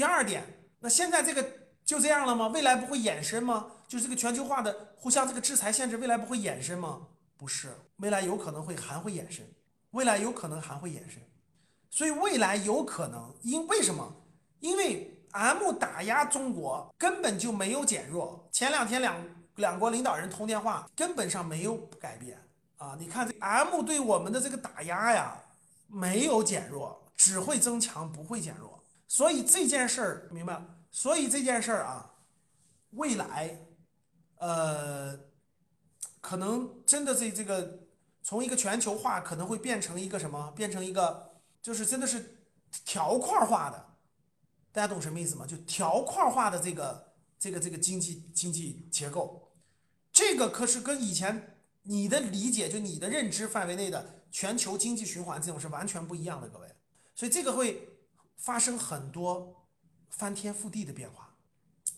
第二点，那现在这个就这样了吗？未来不会衍生吗？就是这个全球化的互相这个制裁限制，未来不会衍生吗？不是，未来有可能会还会衍生，未来有可能还会衍生，所以未来有可能因为什么？因为 M 打压中国根本就没有减弱。前两天两两国领导人通电话，根本上没有改变啊！你看这 M 对我们的这个打压呀，没有减弱，只会增强，不会减弱。所以这件事儿明白？所以这件事儿啊，未来，呃，可能真的这这个从一个全球化可能会变成一个什么？变成一个就是真的是条块化的。大家懂什么意思吗？就条块化的这个这个这个经济经济结构，这个可是跟以前你的理解就你的认知范围内的全球经济循环这种是完全不一样的，各位。所以这个会发生很多翻天覆地的变化，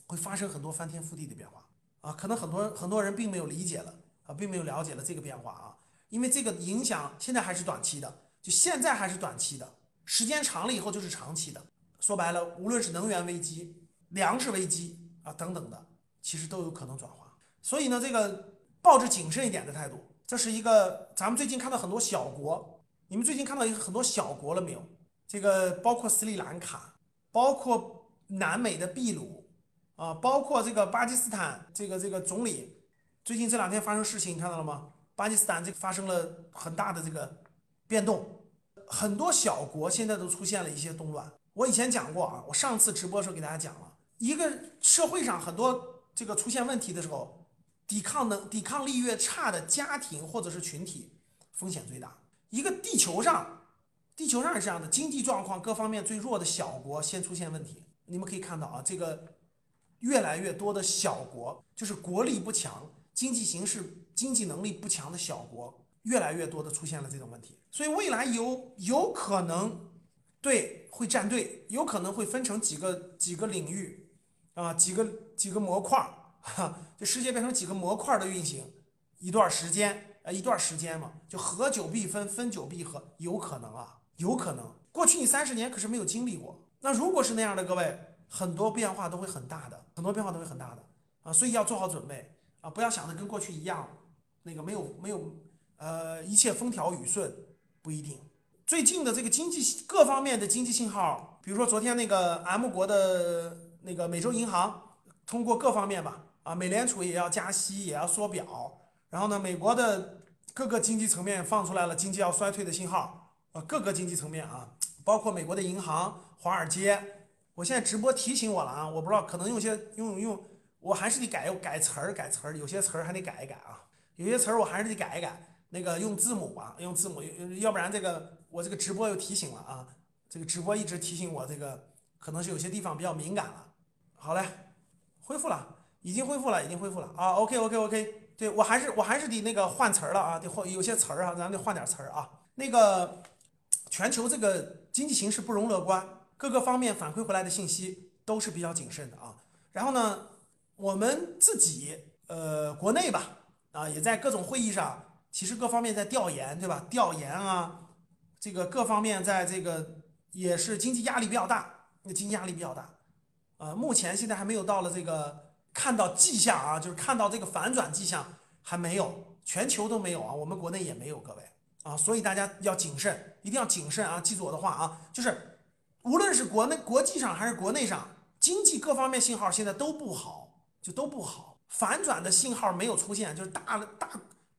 会发生很多翻天覆地的变化啊！可能很多很多人并没有理解了啊，并没有了解了这个变化啊，因为这个影响现在还是短期的，就现在还是短期的，时间长了以后就是长期的。说白了，无论是能源危机、粮食危机啊等等的，其实都有可能转化。所以呢，这个抱着谨慎一点的态度，这是一个咱们最近看到很多小国，你们最近看到一个很多小国了没有？这个包括斯里兰卡，包括南美的秘鲁啊，包括这个巴基斯坦这个这个总理，最近这两天发生事情，你看到了吗？巴基斯坦这个发生了很大的这个变动，很多小国现在都出现了一些动乱。我以前讲过啊，我上次直播的时候给大家讲了一个社会上很多这个出现问题的时候，抵抗能抵抗力越差的家庭或者是群体风险最大。一个地球上，地球上是这样的，经济状况各方面最弱的小国先出现问题。你们可以看到啊，这个越来越多的小国，就是国力不强、经济形势、经济能力不强的小国，越来越多的出现了这种问题。所以未来有有可能。对，会站队，有可能会分成几个几个领域，啊，几个几个模块儿，哈，这世界变成几个模块的运行，一段时间，呃，一段时间嘛，就合久必分，分久必合，有可能啊，有可能。过去你三十年可是没有经历过，那如果是那样的，各位，很多变化都会很大的，很多变化都会很大的。啊，所以要做好准备。啊，不要想着跟过去一样，那个没有没有，呃，一切风调雨顺，不一定。最近的这个经济各方面的经济信号，比如说昨天那个 M 国的那个美洲银行，通过各方面吧，啊，美联储也要加息，也要缩表，然后呢，美国的各个经济层面放出来了经济要衰退的信号，呃，各个经济层面啊，包括美国的银行、华尔街，我现在直播提醒我了啊，我不知道可能用些用用，我还是得改改词儿，改词儿，有些词儿还得改一改啊，有些词儿我还是得改一改。那个用字母吧，用字母，要不然这个我这个直播又提醒了啊，这个直播一直提醒我，这个可能是有些地方比较敏感了。好嘞，恢复了，已经恢复了，已经恢复了啊。OK OK OK，对我还是我还是得那个换词儿了啊，得换有些词儿啊，咱得换点词儿啊。那个全球这个经济形势不容乐观，各个方面反馈回来的信息都是比较谨慎的啊。然后呢，我们自己呃国内吧啊也在各种会议上。其实各方面在调研，对吧？调研啊，这个各方面在这个也是经济压力比较大，那经济压力比较大，啊，目前现在还没有到了这个看到迹象啊，就是看到这个反转迹象还没有，全球都没有啊，我们国内也没有，各位啊，所以大家要谨慎，一定要谨慎啊，记住我的话啊，就是无论是国内国际上还是国内上，经济各方面信号现在都不好，就都不好，反转的信号没有出现，就是大大。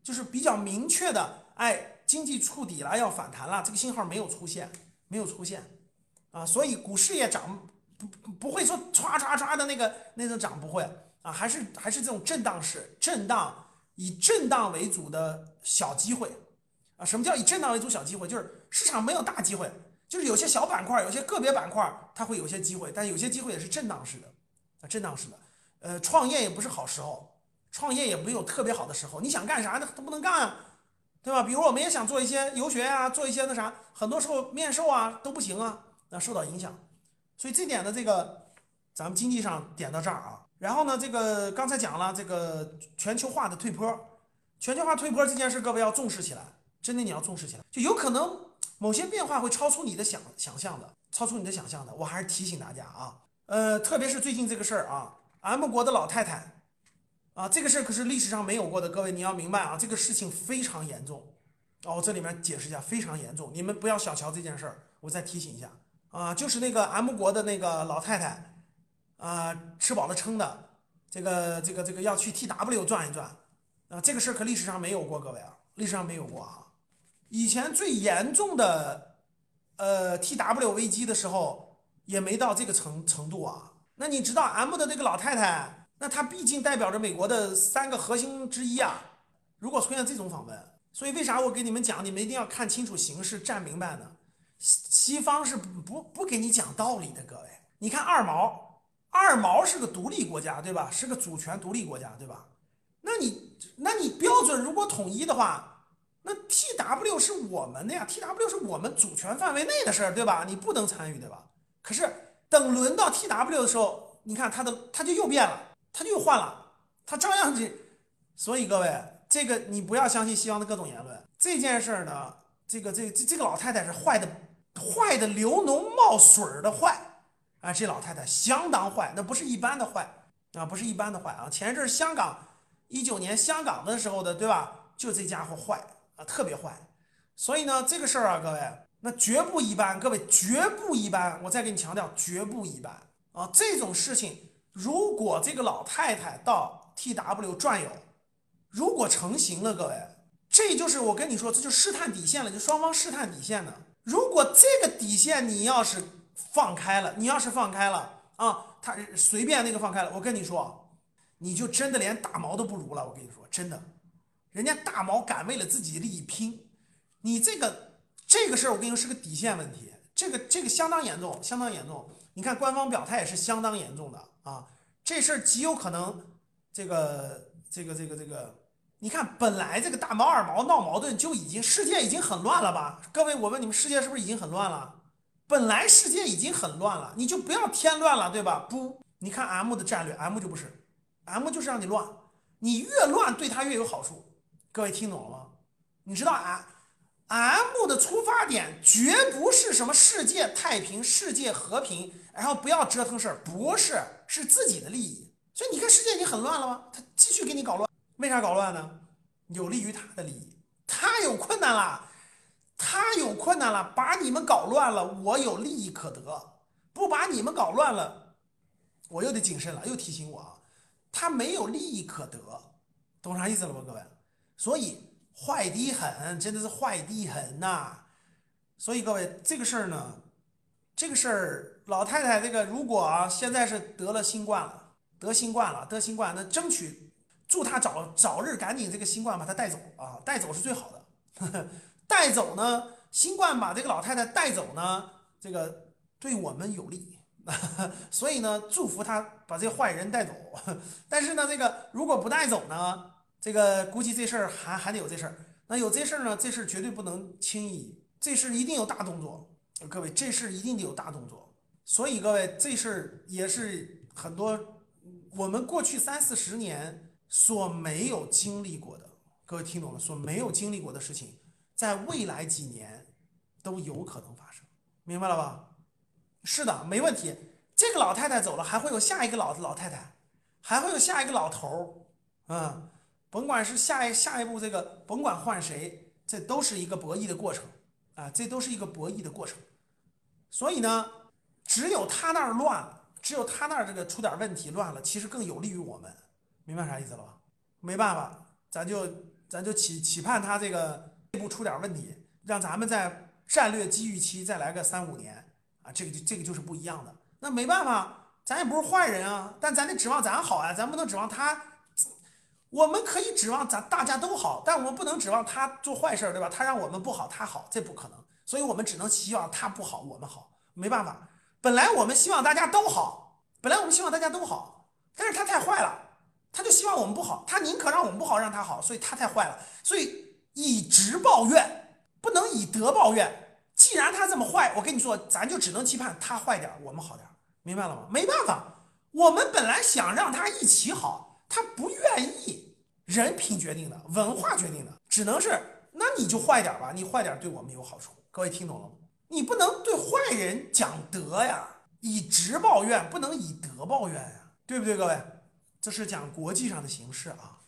就是比较明确的，哎，经济触底了，要反弹了，这个信号没有出现，没有出现，啊，所以股市也涨不不会说唰唰唰的那个那种涨不会啊，还是还是这种震荡式，震荡以震荡为主的小机会，啊，什么叫以震荡为主小机会？就是市场没有大机会，就是有些小板块，有些个别板块它会有些机会，但有些机会也是震荡式的，啊，震荡式的，呃，创业也不是好时候。创业也没有特别好的时候，你想干啥呢？都不能干啊，对吧？比如我们也想做一些游学啊，做一些那啥，很多时候面授啊都不行啊，那受到影响。所以这点的这个，咱们经济上点到这儿啊。然后呢，这个刚才讲了这个全球化的退坡，全球化退坡这件事，各位要重视起来，真的你要重视起来，就有可能某些变化会超出你的想想象的，超出你的想象的。我还是提醒大家啊，呃，特别是最近这个事儿啊，M 国的老太太啊，这个事儿可是历史上没有过的，各位你要明白啊，这个事情非常严重。哦，这里面解释一下，非常严重，你们不要小瞧这件事儿。我再提醒一下啊，就是那个 M 国的那个老太太啊，吃饱了撑的，这个这个这个要去 TW 转一转啊，这个事儿可历史上没有过，各位啊，历史上没有过啊。以前最严重的呃 TW 危机的时候，也没到这个程程度啊。那你知道 M 的那个老太太，那她毕竟代表着美国的三个核心之一啊。如果出现这种访问，所以为啥我给你们讲，你们一定要看清楚形势，站明白呢？西西方是不不给你讲道理的，各位。你看二毛，二毛是个独立国家，对吧？是个主权独立国家，对吧？那你那你标准如果统一的话，那 T W 是我们的呀，T W 是我们主权范围内的事儿，对吧？你不能参与，对吧？可是等轮到 T W 的时候，你看他的他就又变了，他就又换了，他照样这。所以各位。这个你不要相信西方的各种言论。这件事儿呢，这个这这这个老太太是坏的，坏的流脓冒水儿的坏啊！这老太太相当坏，那不是一般的坏啊，不是一般的坏啊！前一阵香港一九年香港的时候的，对吧？就这家伙坏啊，特别坏。所以呢，这个事儿啊，各位，那绝不一般，各位绝不一般。我再给你强调，绝不一般啊！这种事情，如果这个老太太到 T W 转悠。如果成型了，各位，这就是我跟你说，这就试探底线了，就双方试探底线的。如果这个底线你要是放开了，你要是放开了啊，他随便那个放开了，我跟你说，你就真的连打毛都不如了。我跟你说，真的，人家大毛敢为了自己利益拼，你这个这个事儿，我跟你说是个底线问题，这个这个相当严重，相当严重。你看官方表态也是相当严重的啊，这事儿极有可能，这个这个这个这个。你看，本来这个大毛二毛闹矛盾就已经世界已经很乱了吧？各位，我问你们，世界是不是已经很乱了？本来世界已经很乱了，你就不要添乱了，对吧？不，你看 M 的战略，M 就不是，M 就是让你乱，你越乱对他越有好处。各位听懂了吗？你知道啊，M 的出发点绝不是什么世界太平、世界和平，然后不要折腾事儿，不是，是自己的利益。所以你看，世界已经很乱了吗？他继续给你搞乱。为啥搞乱呢？有利于他的利益，他有困难了，他有困难了，把你们搞乱了，我有利益可得；不把你们搞乱了，我又得谨慎了，又提醒我啊，他没有利益可得，懂啥意思了吗，各位？所以坏的很，真的是坏的很呐。所以各位，这个事儿呢，这个事儿，老太太这个如果啊，现在是得了新冠了，得新冠了，得新冠，那争取。祝她早早日赶紧这个新冠把她带走啊，带走是最好的。带走呢，新冠把这个老太太带走呢，这个对我们有利。所以呢，祝福他把这坏人带走。但是呢，这个如果不带走呢，这个估计这事儿还还得有这事儿。那有这事儿呢，这事儿绝对不能轻易，这事儿一定有大动作。各位，这事儿一定得有大动作。所以各位，这事儿也是很多我们过去三四十年。所没有经历过的，各位听懂了？所没有经历过的事情，在未来几年都有可能发生，明白了吧？是的，没问题。这个老太太走了，还会有下一个老老太太，还会有下一个老头儿，嗯，甭管是下一下一步这个，甭管换谁，这都是一个博弈的过程啊，这都是一个博弈的过程。所以呢，只有他那儿乱了，只有他那儿这个出点问题乱了，其实更有利于我们。明白啥意思了吧？没办法，咱就咱就期期盼他这个内部出点问题，让咱们在战略机遇期再来个三五年啊，这个就这个就是不一样的。那没办法，咱也不是坏人啊，但咱得指望咱好啊，咱不能指望他。我们可以指望咱大家都好，但我们不能指望他做坏事儿，对吧？他让我们不好，他好，这不可能。所以我们只能希望他不好，我们好。没办法，本来我们希望大家都好，本来我们希望大家都好，但是他太坏了。他就希望我们不好，他宁可让我们不好，让他好，所以他太坏了。所以以直报怨，不能以德报怨。既然他这么坏，我跟你说，咱就只能期盼他坏点儿，我们好点儿，明白了吗？没办法，我们本来想让他一起好，他不愿意，人品决定的，文化决定的，只能是那你就坏点吧，你坏点对我们有好处。各位听懂了吗？你不能对坏人讲德呀。以直报怨，不能以德报怨呀，对不对，各位？这是讲国际上的形势啊。